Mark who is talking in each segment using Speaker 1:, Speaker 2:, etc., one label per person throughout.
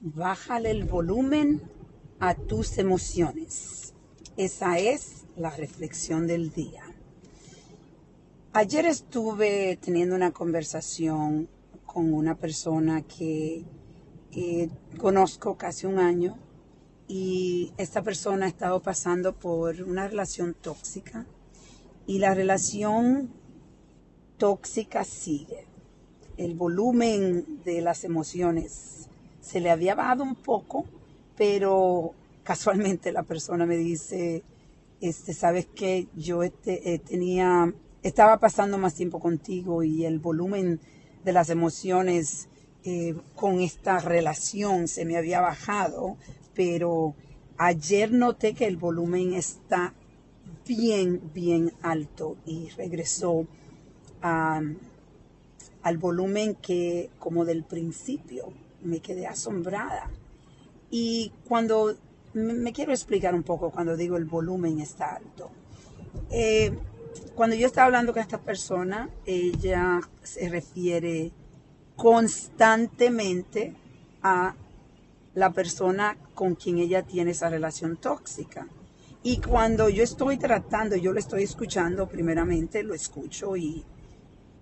Speaker 1: bájale el volumen a tus emociones. Esa es la reflexión del día. Ayer estuve teniendo una conversación con una persona que eh, conozco casi un año y esta persona ha estado pasando por una relación tóxica y la relación tóxica sigue. El volumen de las emociones se le había bajado un poco, pero casualmente la persona me dice, este, sabes que yo este, eh, tenía, estaba pasando más tiempo contigo y el volumen de las emociones eh, con esta relación se me había bajado, pero ayer noté que el volumen está bien, bien alto y regresó al volumen que como del principio me quedé asombrada. Y cuando me quiero explicar un poco cuando digo el volumen está alto. Eh, cuando yo estaba hablando con esta persona, ella se refiere constantemente a la persona con quien ella tiene esa relación tóxica. Y cuando yo estoy tratando, yo lo estoy escuchando, primeramente lo escucho y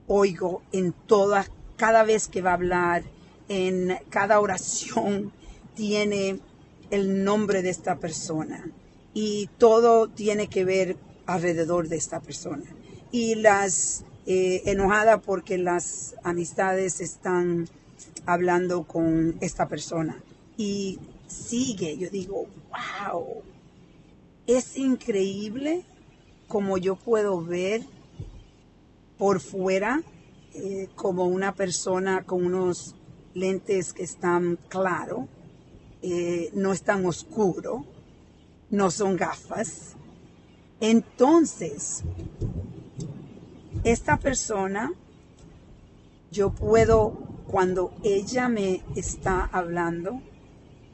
Speaker 1: oigo en todas, cada vez que va a hablar, en cada oración, tiene el nombre de esta persona. Y todo tiene que ver alrededor de esta persona. Y las eh, enojada porque las amistades están hablando con esta persona. Y sigue, yo digo, wow, es increíble como yo puedo ver por fuera eh, como una persona con unos lentes que están claros, eh, no están oscuro, no son gafas. Entonces, esta persona, yo puedo, cuando ella me está hablando,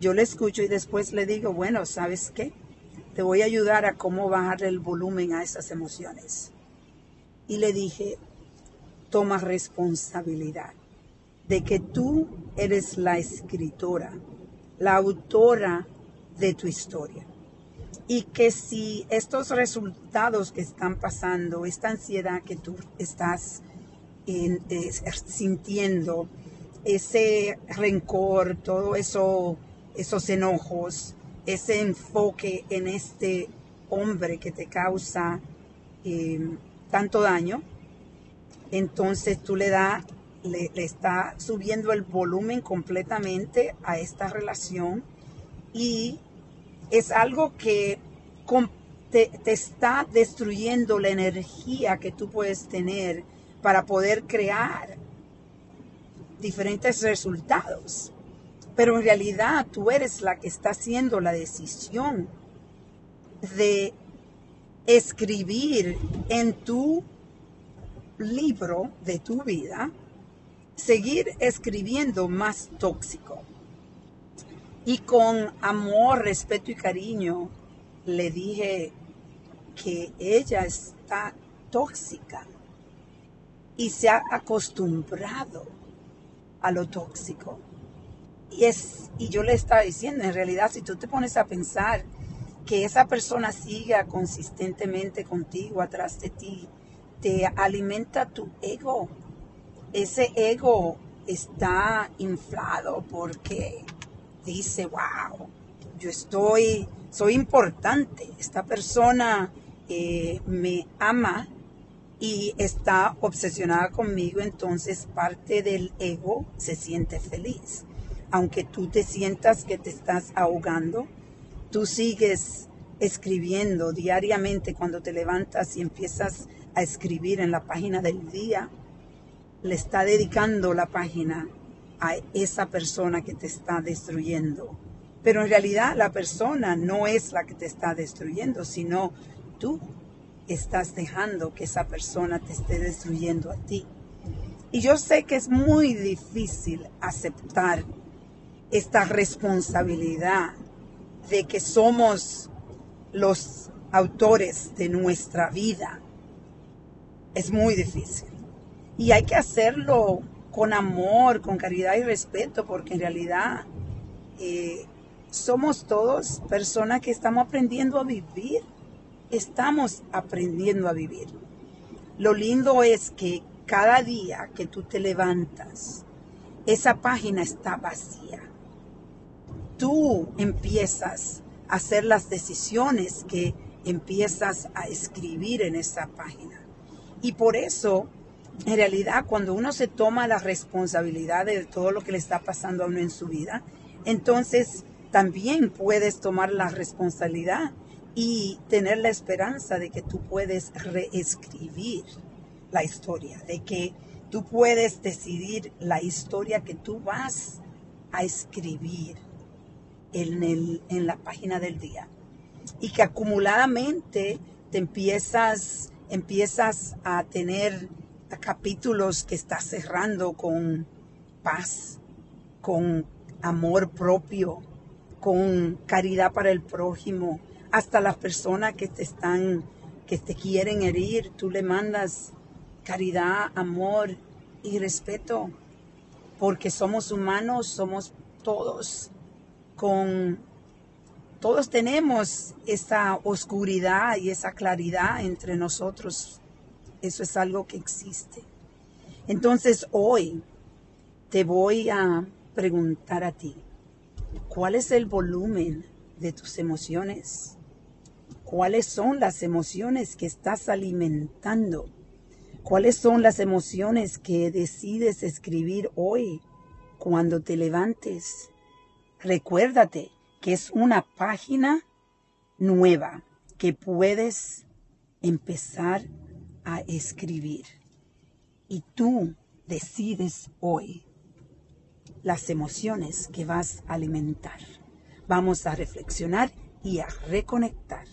Speaker 1: yo le escucho y después le digo, bueno, ¿sabes qué? Te voy a ayudar a cómo bajar el volumen a esas emociones y le dije, toma responsabilidad de que tú eres la escritora, la autora de tu historia. Y que si estos resultados que están pasando, esta ansiedad que tú estás sintiendo, ese rencor, todo eso, esos enojos, ese enfoque en este hombre que te causa eh, tanto daño, entonces tú le da, le, está subiendo el volumen completamente a esta relación y es algo que te, te está destruyendo la energía que tú puedes tener para poder crear diferentes resultados. Pero en realidad tú eres la que está haciendo la decisión de escribir en tu libro de tu vida, seguir escribiendo más tóxico. Y con amor, respeto y cariño le dije que ella está tóxica y se ha acostumbrado a lo tóxico. Y, es, y yo le estaba diciendo, en realidad, si tú te pones a pensar, que esa persona siga consistentemente contigo, atrás de ti, te alimenta tu ego. Ese ego está inflado porque dice, wow, yo estoy, soy importante, esta persona eh, me ama y está obsesionada conmigo, entonces parte del ego se siente feliz. Aunque tú te sientas que te estás ahogando, tú sigues escribiendo diariamente cuando te levantas y empiezas a escribir en la página del día, le está dedicando la página a esa persona que te está destruyendo. Pero en realidad la persona no es la que te está destruyendo, sino tú estás dejando que esa persona te esté destruyendo a ti. Y yo sé que es muy difícil aceptar esta responsabilidad de que somos los autores de nuestra vida. Es muy difícil. Y hay que hacerlo con amor, con caridad y respeto, porque en realidad eh, somos todos personas que estamos aprendiendo a vivir. Estamos aprendiendo a vivir. Lo lindo es que cada día que tú te levantas, esa página está vacía. Tú empiezas a hacer las decisiones que empiezas a escribir en esa página. Y por eso, en realidad, cuando uno se toma la responsabilidad de todo lo que le está pasando a uno en su vida, entonces también puedes tomar la responsabilidad y tener la esperanza de que tú puedes reescribir la historia, de que tú puedes decidir la historia que tú vas a escribir en, el, en la página del día. Y que acumuladamente te empiezas, empiezas a tener capítulos que estás cerrando con paz, con amor propio, con caridad para el prójimo, hasta las personas que te están, que te quieren herir, tú le mandas caridad, amor y respeto, porque somos humanos, somos todos. Con todos tenemos esa oscuridad y esa claridad entre nosotros. Eso es algo que existe. Entonces hoy te voy a preguntar a ti, ¿cuál es el volumen de tus emociones? ¿Cuáles son las emociones que estás alimentando? ¿Cuáles son las emociones que decides escribir hoy cuando te levantes? Recuérdate que es una página nueva que puedes empezar a escribir. Y tú decides hoy las emociones que vas a alimentar. Vamos a reflexionar y a reconectar.